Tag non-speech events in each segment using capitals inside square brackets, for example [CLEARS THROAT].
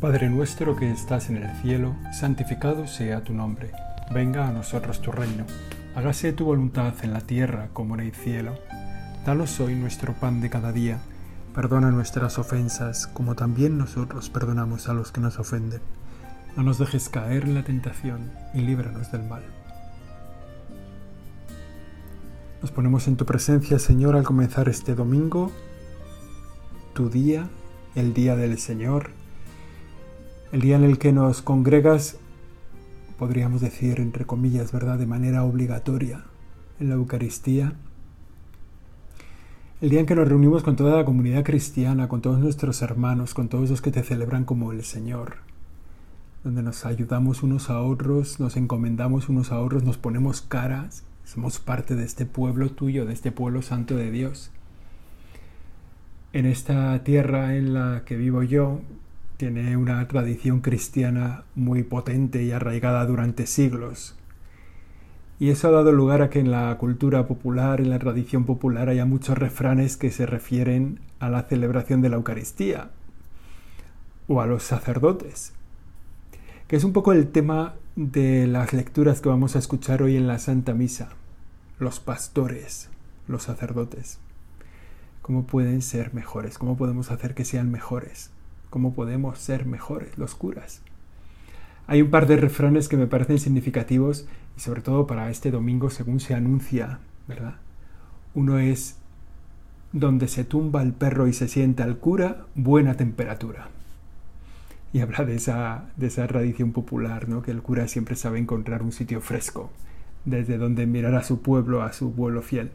Padre nuestro que estás en el cielo, santificado sea tu nombre. Venga a nosotros tu reino. Hágase tu voluntad en la tierra como en el cielo. Danos hoy nuestro pan de cada día. Perdona nuestras ofensas, como también nosotros perdonamos a los que nos ofenden. No nos dejes caer en la tentación y líbranos del mal. Nos ponemos en tu presencia, Señor, al comenzar este domingo, tu día, el día del Señor el día en el que nos congregas, podríamos decir, entre comillas, ¿verdad?, de manera obligatoria en la Eucaristía. El día en que nos reunimos con toda la comunidad cristiana, con todos nuestros hermanos, con todos los que te celebran como el Señor, donde nos ayudamos unos a otros, nos encomendamos unos a otros, nos ponemos caras, somos parte de este pueblo tuyo, de este pueblo santo de Dios. En esta tierra en la que vivo yo, tiene una tradición cristiana muy potente y arraigada durante siglos. Y eso ha dado lugar a que en la cultura popular, en la tradición popular, haya muchos refranes que se refieren a la celebración de la Eucaristía o a los sacerdotes, que es un poco el tema de las lecturas que vamos a escuchar hoy en la Santa Misa. Los pastores, los sacerdotes. ¿Cómo pueden ser mejores? ¿Cómo podemos hacer que sean mejores? Cómo podemos ser mejores los curas. Hay un par de refranes que me parecen significativos y sobre todo para este domingo según se anuncia, ¿verdad? Uno es donde se tumba el perro y se sienta el cura, buena temperatura. Y habla de esa, de esa tradición popular, ¿no? que el cura siempre sabe encontrar un sitio fresco, desde donde mirar a su pueblo, a su pueblo fiel.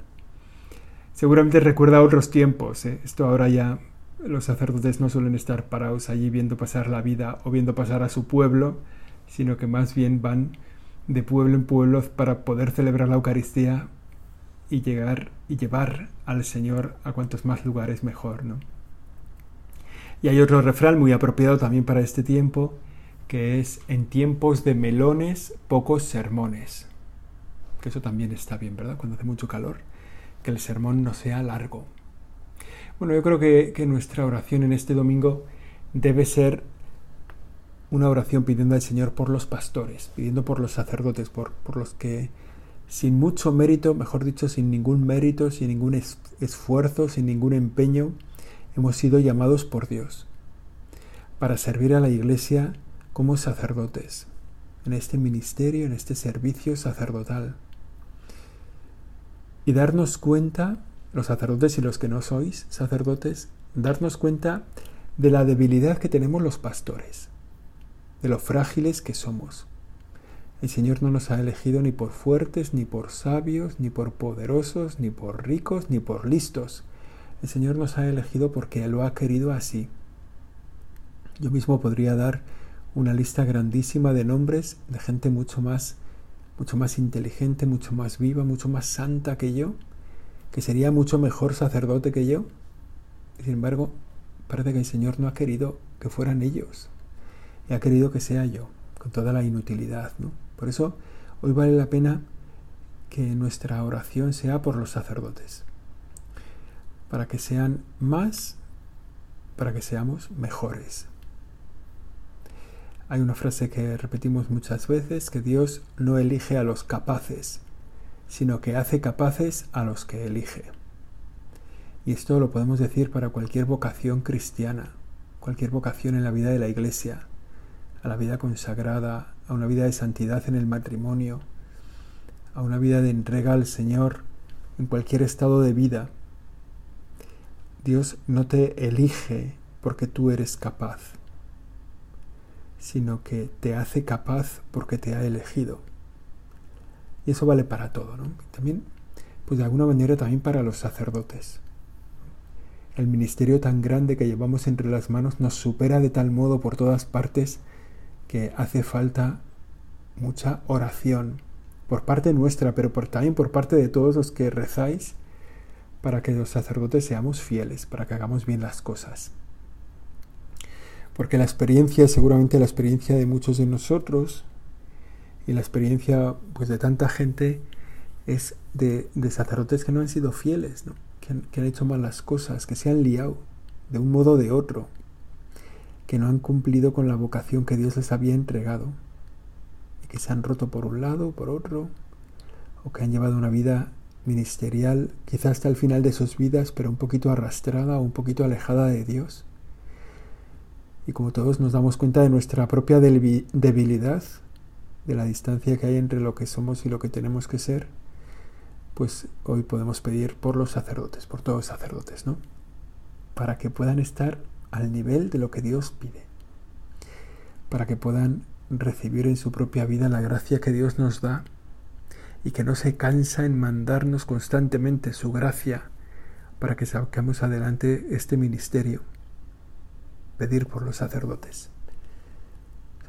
Seguramente recuerda otros tiempos, ¿eh? esto ahora ya los sacerdotes no suelen estar parados allí viendo pasar la vida o viendo pasar a su pueblo, sino que más bien van de pueblo en pueblo para poder celebrar la Eucaristía y llegar y llevar al Señor a cuantos más lugares mejor, ¿no? Y hay otro refrán muy apropiado también para este tiempo, que es en tiempos de melones, pocos sermones. Que eso también está bien, ¿verdad? Cuando hace mucho calor, que el sermón no sea largo. Bueno, yo creo que, nuestra oración en este domingo debe ser una oración pidiendo al Señor por los pastores, pidiendo por los sacerdotes, por, por los que sin mucho mérito, mejor dicho, sin ningún mérito, sin ningún esfuerzo, sin ningún empeño, hemos sido llamados por Dios para servir a la Iglesia como sacerdotes, en este ministerio, en este servicio sacerdotal. Y darnos cuenta los sacerdotes y los que no sois sacerdotes, darnos cuenta de la debilidad que tenemos los pastores, de lo frágiles que somos. El Señor no nos ha elegido ni por fuertes, ni por sabios, ni por poderosos, ni por ricos, ni por listos. El Señor nos ha elegido porque lo ha querido así. Yo mismo podría dar una lista grandísima de nombres de gente mucho más, mucho más inteligente, mucho más viva, mucho más santa que yo, que sería mucho mejor sacerdote que yo. Sin embargo, parece que el Señor no ha querido que fueran ellos. Y ha querido que sea yo, con toda la inutilidad. ¿no? Por eso, hoy vale la pena que nuestra oración sea por los sacerdotes. Para que sean más, para que seamos mejores. Hay una frase que repetimos muchas veces, que Dios no elige a los capaces, sino que hace capaces a los que elige. Y esto lo podemos decir para cualquier vocación cristiana, cualquier vocación en la vida de la Iglesia, a la vida consagrada, a una vida de santidad en el matrimonio, a una vida de entrega al Señor en cualquier estado de vida. Dios no te elige porque tú eres capaz, sino que te hace capaz porque te ha elegido. Y eso vale para todo, ¿no? También, pues de alguna manera también para los sacerdotes. El ministerio tan grande que llevamos entre las manos nos supera de tal modo por todas partes que hace falta mucha oración por parte nuestra, pero por, también por parte de todos los que rezáis para que los sacerdotes seamos fieles, para que hagamos bien las cosas. Porque la experiencia, seguramente la experiencia de muchos de nosotros, y la experiencia pues, de tanta gente es de, sacerdotes que no han sido fieles, que, han, hecho malas cosas, que se han liado de un modo o de otro, que no han cumplido con la vocación que Dios les había entregado y que se han roto por un lado, por otro, o que han llevado una vida ministerial quizás hasta el final de sus vidas, pero un poquito arrastrada o un poquito alejada de Dios. Y como todos nos damos cuenta de nuestra propia debilidad, de la distancia que hay entre lo que somos y lo que tenemos que ser, pues hoy podemos pedir por los sacerdotes, por todos los sacerdotes, ¿no? Para que puedan estar al nivel de lo que Dios pide, para que puedan recibir en su propia vida la gracia que Dios nos da y que no se cansa en mandarnos constantemente su gracia para que saquemos adelante este ministerio. Pedir por los sacerdotes.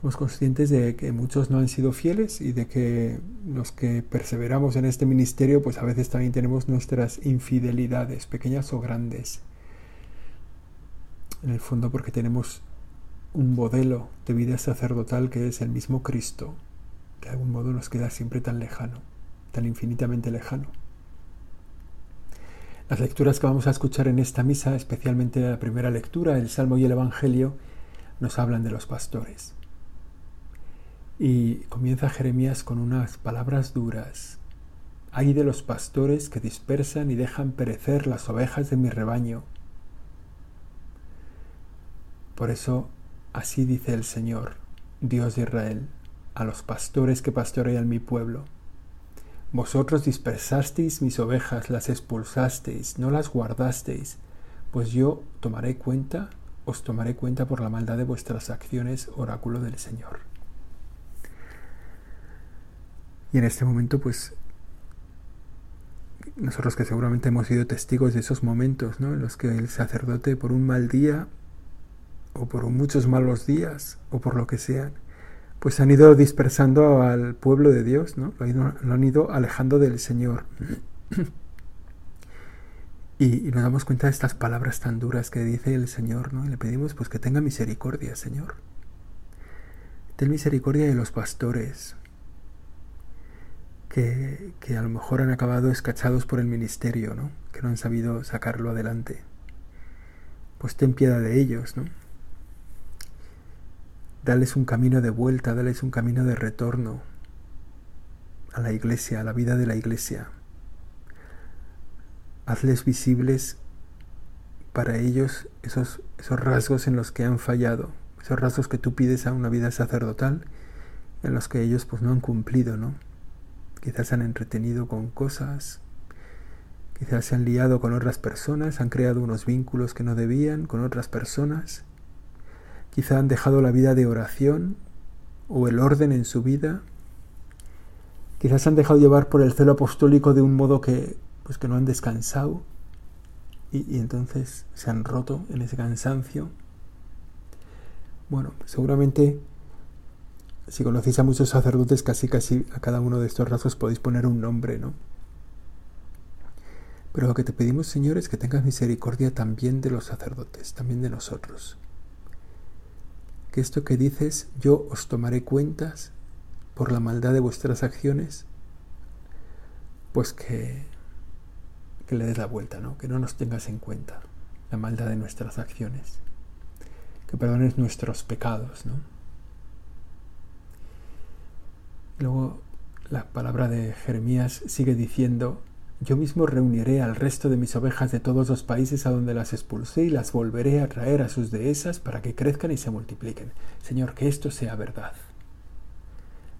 Somos conscientes de que muchos no han sido fieles y de que los que perseveramos en este ministerio, pues a veces también tenemos nuestras infidelidades, pequeñas o grandes en el fondo porque tenemos un modelo de vida sacerdotal que es el mismo Cristo, que de algún modo nos queda siempre tan lejano, tan infinitamente lejano. Las lecturas que vamos a escuchar en esta misa, especialmente la primera lectura, el Salmo y el Evangelio, nos hablan de los pastores. Y comienza Jeremías con unas palabras duras. Hay de los pastores que dispersan y dejan perecer las ovejas de mi rebaño por eso, así dice el Señor, Dios de Israel, a los pastores que pastorean mi pueblo. Vosotros dispersasteis mis ovejas, las expulsasteis, no las guardasteis, pues yo tomaré cuenta, os tomaré cuenta por la maldad de vuestras acciones, oráculo del Señor. Y en este momento, pues, nosotros que seguramente hemos sido testigos de esos momentos, ¿no? En los que el sacerdote, por un mal día, o por muchos malos días, o por lo que sean, pues han ido dispersando al pueblo de Dios, ¿no? Lo, han ido alejando del Señor. [CLEARS THROAT] y, nos damos cuenta de estas palabras tan duras que dice el Señor, ¿no? Y le pedimos pues que tenga misericordia, Señor. Ten misericordia de los pastores, que, a lo mejor han acabado escachados por el ministerio, ¿no? Que no han sabido sacarlo adelante. Pues ten piedad de ellos, ¿no? Dales un camino de vuelta, dales un camino de retorno a la iglesia, a la vida de la iglesia. Hazles visibles para ellos esos, esos rasgos en los que han fallado, esos rasgos que tú pides a una vida sacerdotal, en los que ellos pues no han cumplido, ¿no? Quizás han entretenido con cosas, quizás se han liado con otras personas, han creado unos vínculos que no debían con otras personas Quizá han dejado la vida de oración o el orden en su vida. Quizás se han dejado llevar por el celo apostólico de un modo que, pues que no han descansado y, y entonces se han roto en ese cansancio. Bueno, seguramente si conocéis a muchos sacerdotes, casi casi a cada uno de estos rasgos podéis poner un nombre, ¿no? Pero lo que te pedimos, Señor, es que tengas misericordia también de los sacerdotes, también de nosotros que esto que dices, yo os tomaré cuentas por la maldad de vuestras acciones, pues que, que le des la vuelta, ¿no? que no nos tengas en cuenta la maldad de nuestras acciones, que perdones nuestros pecados. ¿no? Luego la palabra de Jeremías sigue diciendo, yo mismo reuniré al resto de mis ovejas de todos los países a donde las expulsé y las volveré a traer a sus dehesas para que crezcan y se multipliquen. Señor, que esto sea verdad.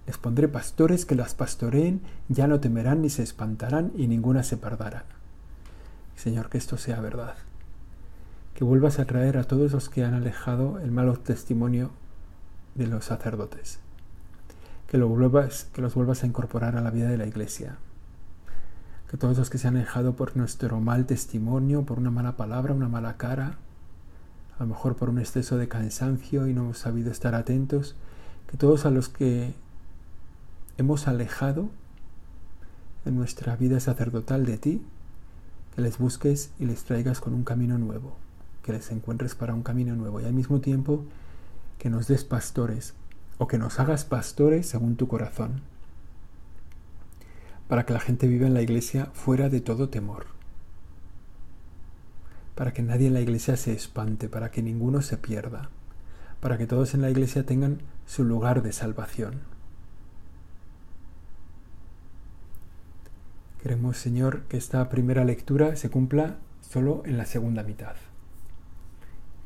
Les pondré pastores que las pastoreen, ya no temerán ni se espantarán y ninguna se perderá. Señor, que esto sea verdad. Que vuelvas a traer a todos los que han alejado el malo testimonio de los sacerdotes. Que, vuelvas, que los vuelvas a incorporar a la vida de la iglesia. Que todos los que se han alejado por nuestro mal testimonio, por una mala palabra, una mala cara, a lo mejor por un exceso de cansancio y no hemos sabido estar atentos, que todos a los que hemos alejado en nuestra vida sacerdotal de ti, que les busques y les traigas con un camino nuevo, que les encuentres para un camino nuevo. Y al mismo tiempo que nos des pastores o que nos hagas pastores según tu corazón para que la gente viva en la iglesia fuera de todo temor, para que nadie en la iglesia se espante, para que ninguno se pierda, para que todos en la iglesia tengan su lugar de salvación. Queremos, Señor, que esta primera lectura se cumpla solo en la segunda mitad,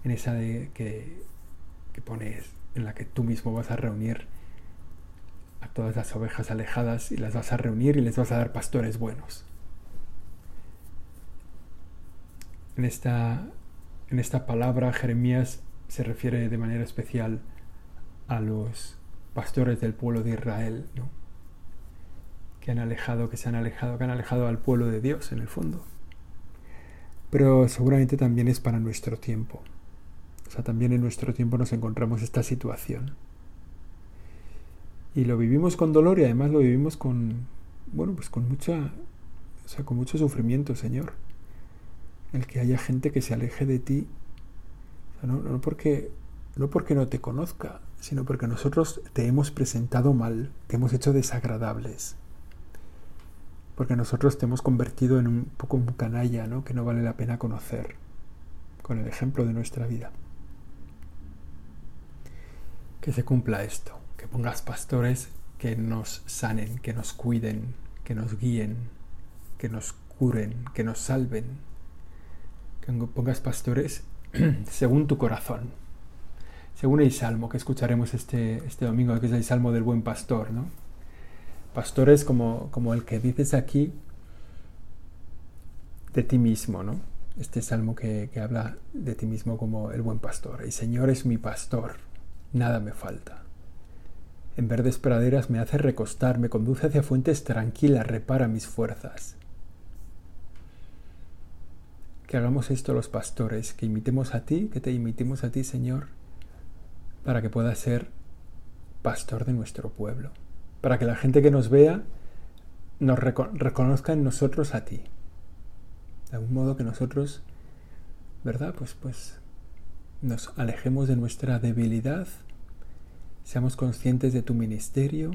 en esa de que, que pones, en la que tú mismo vas a reunir a todas las ovejas alejadas y las vas a reunir y les vas a dar pastores buenos. En esta, en esta palabra Jeremías se refiere de manera especial a los pastores del pueblo de Israel, que han alejado, que se han alejado, que han alejado al pueblo de Dios en el fondo. Pero seguramente también es para nuestro tiempo. O sea, también en nuestro tiempo nos encontramos esta situación. Y lo vivimos con dolor y además lo vivimos con, bueno, pues con mucha, o sea, con mucho sufrimiento, Señor. El que haya gente que se aleje de ti, no, no, porque, no porque no te conozca, sino porque nosotros te hemos presentado mal, te hemos hecho desagradables. Porque nosotros te hemos convertido en un poco un canalla, ¿no? Que no vale la pena conocer, con el ejemplo de nuestra vida. Que se cumpla esto que pongas pastores que nos sanen, que nos cuiden, que nos guíen, que nos curen, que nos salven. Que pongas pastores [CLEARS THROAT] según tu corazón, según el salmo que escucharemos este, este domingo, que es el salmo del buen pastor, ¿no? Pastores como, como el que dices aquí de ti mismo, ¿no? Este salmo que, que habla de ti mismo como el buen pastor. El Señor es mi pastor, nada me falta. En verdes praderas me hace recostar, me conduce hacia fuentes tranquilas, repara mis fuerzas. Que hagamos esto los pastores, que imitemos a ti, que te imitemos a ti, Señor, para que puedas ser pastor de nuestro pueblo, para que la gente que nos vea nos reconozca en nosotros a ti. De algún modo que nosotros, ¿verdad? Pues, pues nos alejemos de nuestra debilidad seamos conscientes de tu ministerio,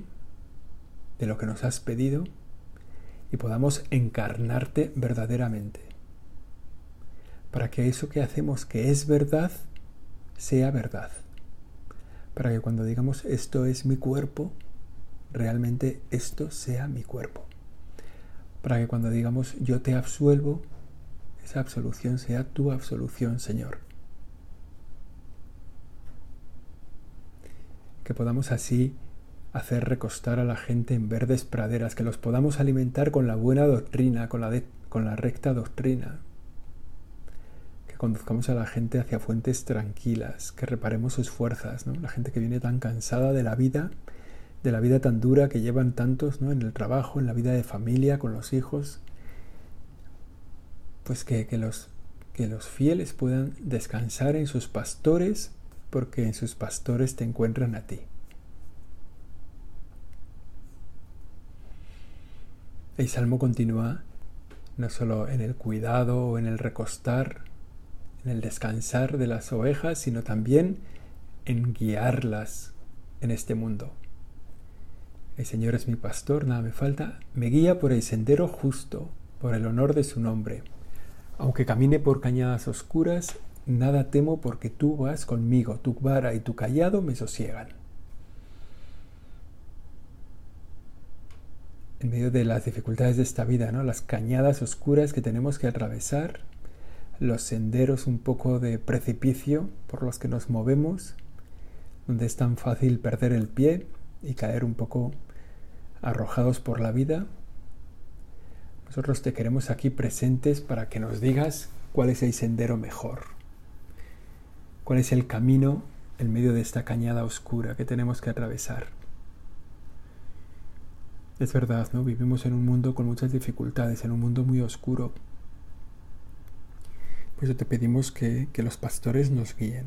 de lo que nos has pedido y podamos encarnarte verdaderamente. Para que eso que hacemos que es verdad, sea verdad. Para que cuando digamos esto es mi cuerpo, realmente esto sea mi cuerpo. Para que cuando digamos yo te absuelvo, esa absolución sea tu absolución, Señor. Que podamos así hacer recostar a la gente en verdes praderas, que los podamos alimentar con la buena doctrina, con la, con la recta doctrina, que conduzcamos a la gente hacia fuentes tranquilas, que reparemos sus fuerzas, ¿no? la gente que viene tan cansada de la vida, de la vida tan dura que llevan tantos ¿no? en el trabajo, en la vida de familia, con los hijos, pues que, que los, que los fieles puedan descansar en sus pastores, porque en sus pastores te encuentran a ti. El salmo continúa no solo en el cuidado o en el recostar, en el descansar de las ovejas, sino también en guiarlas en este mundo. El Señor es mi pastor, nada me falta, me guía por el sendero justo, por el honor de su nombre. Aunque camine por cañadas oscuras, Nada temo porque tú vas conmigo, tu vara y tu callado me sosiegan. En medio de las dificultades de esta vida, ¿no? las cañadas oscuras que tenemos que atravesar, los senderos un poco de precipicio por los que nos movemos, donde es tan fácil perder el pie y caer un poco arrojados por la vida. Nosotros te queremos aquí presentes para que nos digas cuál es el sendero mejor cuál es el camino en medio de esta cañada oscura que tenemos que atravesar. Es verdad, ¿no? Vivimos en un mundo con muchas dificultades, en un mundo muy oscuro. Por eso te pedimos que, que los pastores nos guíen.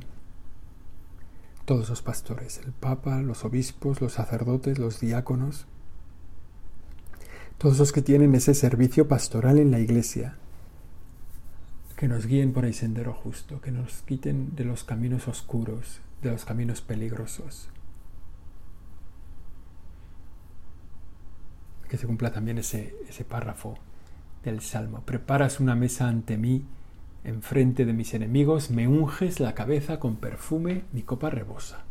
Todos los pastores, el Papa, los obispos, los sacerdotes, los diáconos, todos los que tienen ese servicio pastoral en la iglesia, que nos guíen por el sendero justo, que nos quiten de los caminos oscuros, de los caminos peligrosos. Que se cumpla también ese, ese párrafo del Salmo. Preparas una mesa ante mí Enfrente de mis enemigos me unges la cabeza con perfume, mi copa rebosa.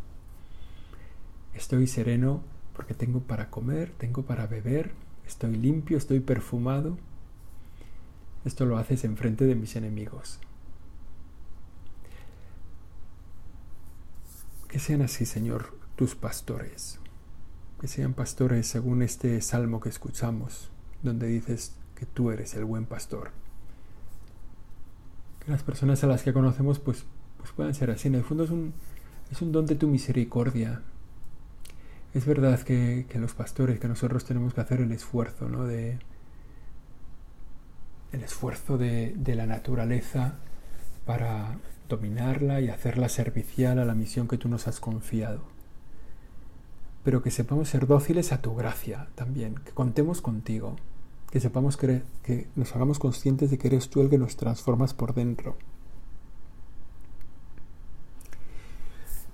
Estoy sereno porque tengo para comer, tengo para beber, estoy limpio, estoy perfumado. Esto lo haces enfrente de mis enemigos. Que sean así, Señor, tus pastores. Que sean pastores según este salmo que escuchamos, donde dices que tú eres el buen pastor las personas a las que conocemos pues, pues puedan ser así. En el fondo es un, es un don de tu misericordia. Es verdad que, los pastores, que nosotros tenemos que hacer el esfuerzo, ¿no? De, el esfuerzo de, de la naturaleza para dominarla y hacerla servicial a la misión que tú nos has confiado. Pero que sepamos ser dóciles a tu gracia también, que contemos contigo que sepamos que, que nos hagamos conscientes de que eres tú el que nos transformas por dentro.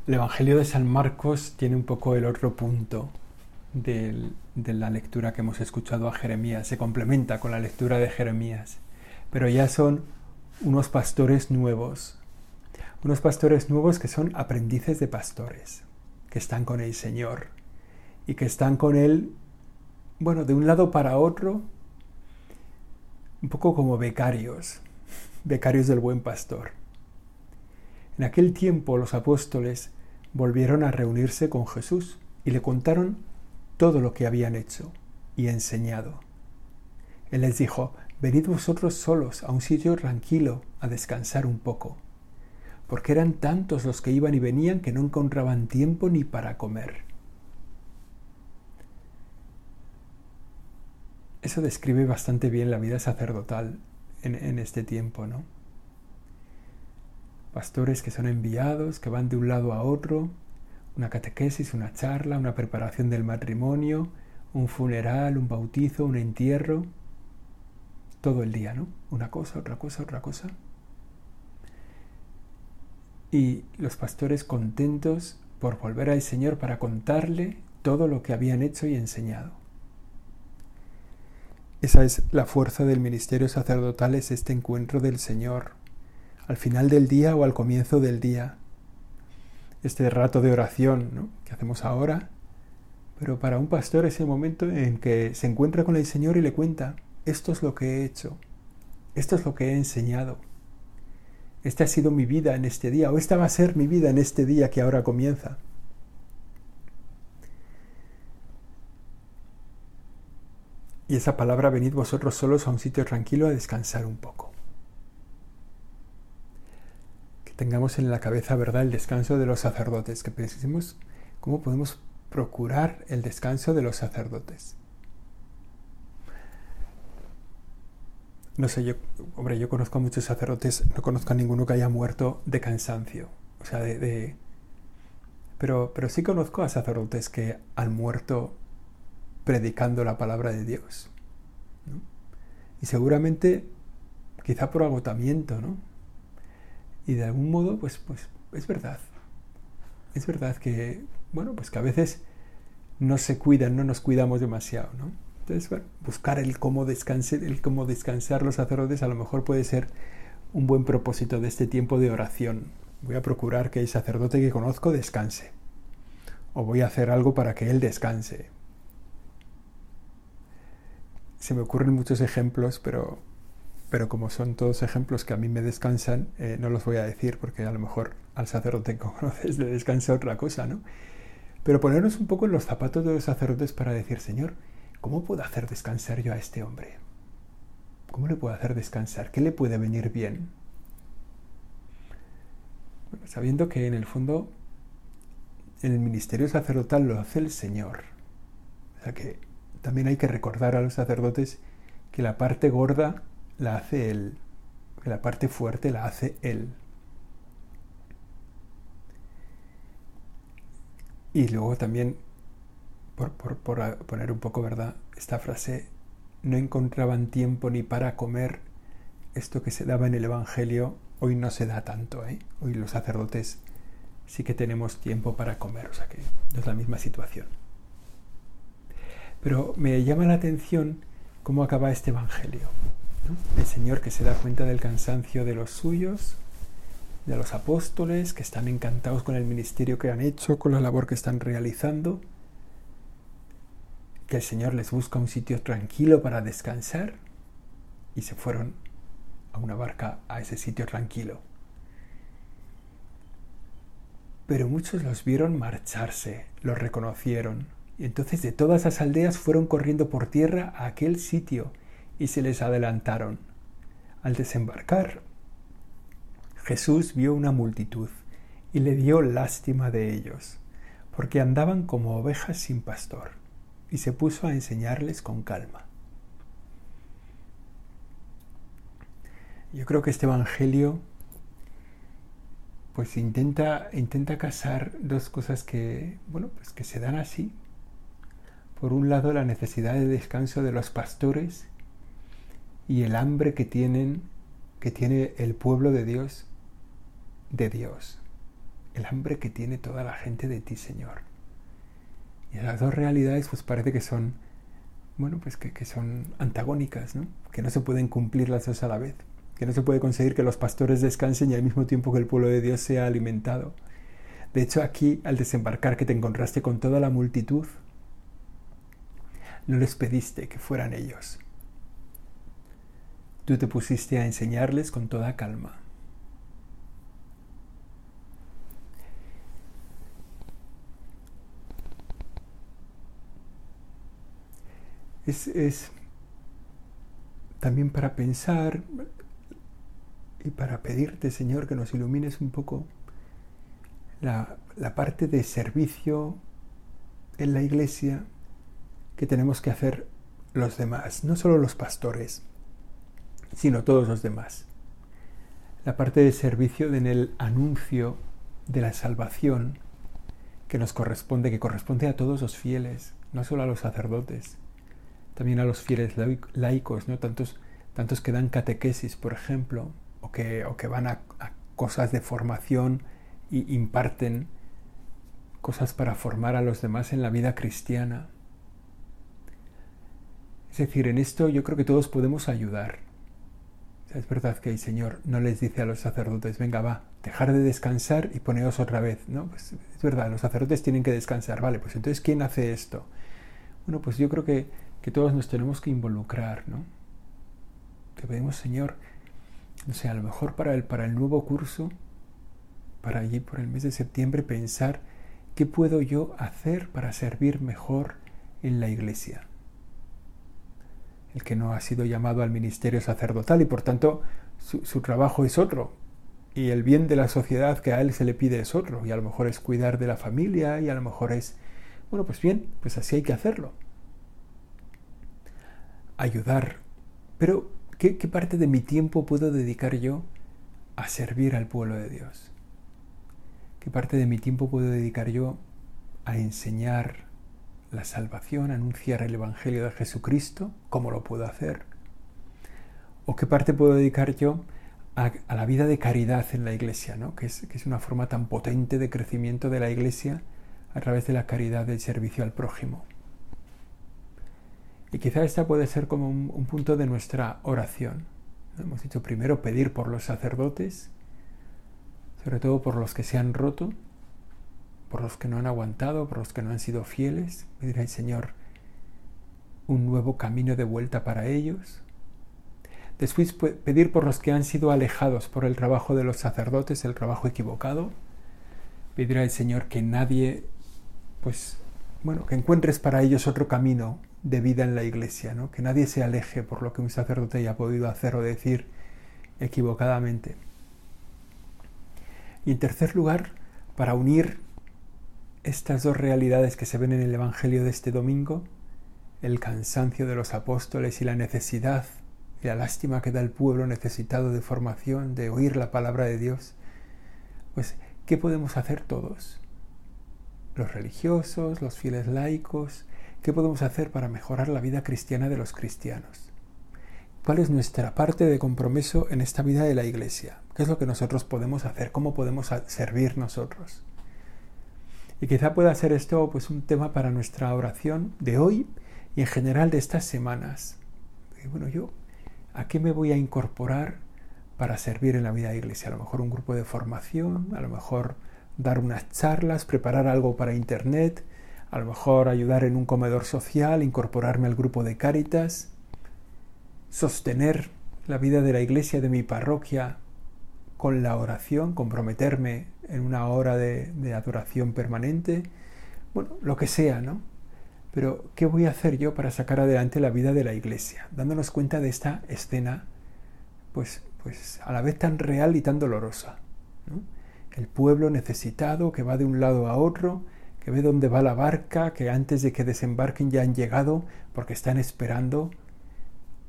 El Evangelio de San Marcos tiene un poco el otro punto de la lectura que hemos escuchado a Jeremías. Se complementa con la lectura de Jeremías. Pero ya son unos pastores nuevos. Unos pastores nuevos que son aprendices de pastores. Que están con el Señor. Y que están con Él, bueno, de un lado para otro, un poco como becarios, [LAUGHS] becarios del buen pastor. En aquel tiempo los apóstoles volvieron a reunirse con Jesús y le contaron todo lo que habían hecho y enseñado. Él les dijo, venid vosotros solos a un sitio tranquilo a descansar un poco, porque eran tantos los que iban y venían que no encontraban tiempo ni para comer. Eso describe bastante bien la vida sacerdotal en, este tiempo, ¿no? Pastores que son enviados, que van de un lado a otro, una catequesis, una charla, una preparación del matrimonio, un funeral, un bautizo, un entierro, todo el día, ¿no? Una cosa, otra cosa, otra cosa. Y los pastores contentos por volver al Señor para contarle todo lo que habían hecho y enseñado. Esa es la fuerza del ministerio sacerdotal, es este encuentro del Señor, al final del día o al comienzo del día. Este rato de oración que hacemos ahora, pero para un pastor es el momento en que se encuentra con el Señor y le cuenta, esto es lo que he hecho, esto es lo que he enseñado, esta ha sido mi vida en este día, o esta va a ser mi vida en este día que ahora comienza. Y esa palabra, venid vosotros solos a un sitio tranquilo a descansar un poco. Que tengamos en la cabeza, ¿verdad?, el descanso de los sacerdotes, que pensemos cómo podemos procurar el descanso de los sacerdotes. No sé, yo, hombre, yo conozco a muchos sacerdotes, no conozco a ninguno que haya muerto de cansancio. O sea, de, pero, pero sí conozco a sacerdotes que han muerto predicando la palabra de Dios. Y seguramente, quizá por agotamiento, ¿no? Y de algún modo, pues, pues es verdad. Es verdad que, bueno, pues que a veces no se cuidan, no nos cuidamos demasiado, ¿no? Entonces, bueno, buscar el cómo, el cómo descansar los sacerdotes a lo mejor puede ser un buen propósito de este tiempo de oración. Voy a procurar que el sacerdote que conozco descanse. O voy a hacer algo para que él descanse se me ocurren muchos ejemplos, pero, pero como son todos ejemplos que a mí me descansan, eh, no los voy a decir porque a lo mejor al sacerdote [LAUGHS] conoces le descansa otra cosa, ¿no? Pero ponernos un poco en los zapatos de los sacerdotes para decir, Señor, ¿cómo puedo hacer descansar yo a este hombre? ¿Cómo le puedo hacer descansar? ¿Qué le puede venir bien? sabiendo que en el fondo el ministerio sacerdotal lo hace el Señor. O sea que también hay que recordar a los sacerdotes que la parte gorda la hace Él, la parte fuerte la hace Él. Y luego también, por, poner un poco verdad, esta frase, no encontraban tiempo ni para comer, esto que se daba en el Evangelio, hoy no se da tanto, ¿eh? hoy los sacerdotes sí que tenemos tiempo para comer, o sea que no es la misma situación. Pero me llama la atención cómo acaba este Evangelio. El Señor que se da cuenta del cansancio de los suyos, de los apóstoles, que están encantados con el ministerio que han hecho, con la labor que están realizando, que el Señor les busca un sitio tranquilo para descansar y se fueron a una barca a ese sitio tranquilo. Pero muchos los vieron marcharse, los reconocieron, y entonces de todas las aldeas fueron corriendo por tierra a aquel sitio y se les adelantaron. Al desembarcar, Jesús vio una multitud y le dio lástima de ellos, porque andaban como ovejas sin pastor, y se puso a enseñarles con calma. Yo creo que este Evangelio pues intenta, intenta casar dos cosas que, bueno, pues que se dan así. Por un lado, la necesidad de descanso de los pastores y el hambre que tienen, que tiene el pueblo de Dios, de Dios. El hambre que tiene toda la gente de ti, Señor. Y las dos realidades, pues parece que son, bueno, pues que, que son antagónicas, ¿no? Que no se pueden cumplir las dos a la vez que no se puede conseguir que los pastores descansen y al mismo tiempo que el pueblo de Dios sea alimentado. De hecho, aquí, al desembarcar que te encontraste con toda la multitud, no les pediste que fueran ellos. Tú te pusiste a enseñarles con toda calma. Es, es también para pensar, y para pedirte, Señor, que nos ilumines un poco la, parte de servicio en la iglesia que tenemos que hacer los demás, no solo los pastores, sino todos los demás. La parte de servicio en el anuncio de la salvación que nos corresponde, que corresponde a todos los fieles, no solo a los sacerdotes, también a los fieles laicos, ¿no? tantos, tantos que dan catequesis, por ejemplo, o que, van a, cosas de formación y imparten cosas para formar a los demás en la vida cristiana. Es decir, en esto yo creo que todos podemos ayudar. Es verdad que el Señor no les dice a los sacerdotes, venga, va, dejar de descansar y poneos otra vez. No, pues es verdad, los sacerdotes tienen que descansar. Vale, pues entonces, ¿quién hace esto? Bueno, pues yo creo que, que todos nos tenemos que involucrar, ¿no? Que pedimos, Señor, no sé, a lo mejor para el, para el nuevo curso, para allí por el mes de septiembre, pensar qué puedo yo hacer para servir mejor en la iglesia. El que no ha sido llamado al ministerio sacerdotal y por tanto su, trabajo es otro. Y el bien de la sociedad que a él se le pide es otro. Y a lo mejor es cuidar de la familia y a lo mejor es, bueno, pues bien, pues así hay que hacerlo. Ayudar. Pero ¿Qué, parte de mi tiempo puedo dedicar yo a servir al pueblo de Dios? ¿Qué parte de mi tiempo puedo dedicar yo a enseñar la salvación, anunciar el Evangelio de Jesucristo? ¿Cómo lo puedo hacer? ¿O qué parte puedo dedicar yo a, la vida de caridad en la iglesia, ¿no? que, es, que es una forma tan potente de crecimiento de la iglesia a través de la caridad del servicio al prójimo? Y quizá esta puede ser como un, punto de nuestra oración. Hemos dicho primero pedir por los sacerdotes, sobre todo por los que se han roto, por los que no han aguantado, por los que no han sido fieles. Pedir al Señor un nuevo camino de vuelta para ellos. Después pedir por los que han sido alejados por el trabajo de los sacerdotes, el trabajo equivocado. Pedir al Señor que nadie, pues, bueno, que encuentres para ellos otro camino de vida en la iglesia, ¿no? que nadie se aleje por lo que un sacerdote haya podido hacer o decir equivocadamente. Y en tercer lugar, para unir estas dos realidades que se ven en el Evangelio de este domingo, el cansancio de los apóstoles y la necesidad y la lástima que da el pueblo necesitado de formación, de oír la palabra de Dios, pues, ¿qué podemos hacer todos? Los religiosos, los fieles laicos, ¿Qué podemos hacer para mejorar la vida cristiana de los cristianos? ¿Cuál es nuestra parte de compromiso en esta vida de la Iglesia? ¿Qué es lo que nosotros podemos hacer? ¿Cómo podemos servir nosotros? Y quizá pueda ser esto pues, un tema para nuestra oración de hoy y en general de estas semanas. bueno, yo ¿A qué me voy a incorporar para servir en la vida de iglesia? A lo mejor un grupo de formación, a lo mejor dar unas charlas, preparar algo para internet, a lo mejor ayudar en un comedor social, incorporarme al grupo de Cáritas, sostener la vida de la iglesia de mi parroquia con la oración, comprometerme en una hora de, adoración permanente, bueno, lo que sea, ¿no? Pero, ¿qué voy a hacer yo para sacar adelante la vida de la iglesia? Dándonos cuenta de esta escena, pues, pues a la vez tan real y tan dolorosa. El pueblo necesitado que va de un lado a otro, que ve dónde va la barca, que antes de que desembarquen ya han llegado porque están esperando,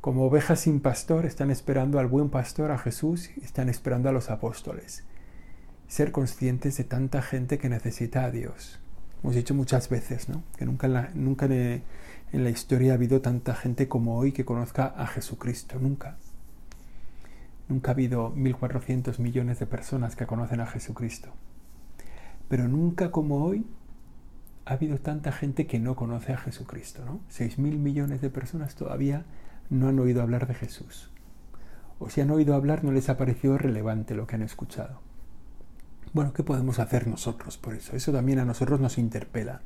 como ovejas sin pastor, están esperando al buen pastor, a Jesús, están esperando a los apóstoles. Ser conscientes de tanta gente que necesita a Dios hemos dicho muchas veces, ¿no? que nunca, en la, nunca en la historia ha habido tanta gente como hoy que conozca a Jesucristo, nunca. Nunca ha habido 1.400 millones de personas que conocen a Jesucristo. Pero nunca como hoy ha habido tanta gente que no conoce a Jesucristo. ¿no? 6.000 millones de personas todavía no han oído hablar de Jesús. O si han oído hablar no les ha parecido relevante lo que han escuchado. Bueno, ¿qué podemos hacer nosotros por eso? Eso también a nosotros nos interpela.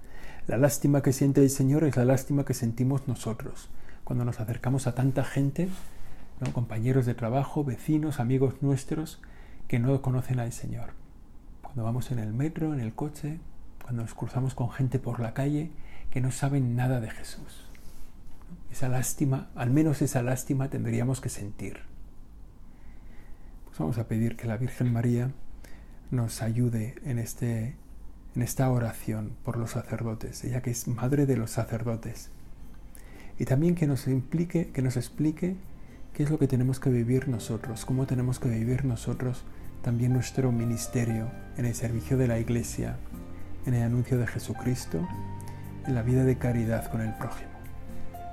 La lástima que siente el Señor es la lástima que sentimos nosotros cuando nos acercamos a tanta gente, compañeros de trabajo, vecinos, amigos nuestros, que no conocen al Señor. Cuando vamos en el metro, en el coche, cuando nos cruzamos con gente por la calle que no saben nada de Jesús. Esa lástima, al menos esa lástima tendríamos que sentir. Pues vamos a pedir que la Virgen María nos ayude en, este, en esta oración por los sacerdotes, ella que es madre de los sacerdotes. Y también que nos implique, que nos explique qué es lo que tenemos que vivir nosotros, cómo tenemos que vivir nosotros también nuestro ministerio en el servicio de la Iglesia, en el anuncio de Jesucristo, en la vida de caridad con el prójimo.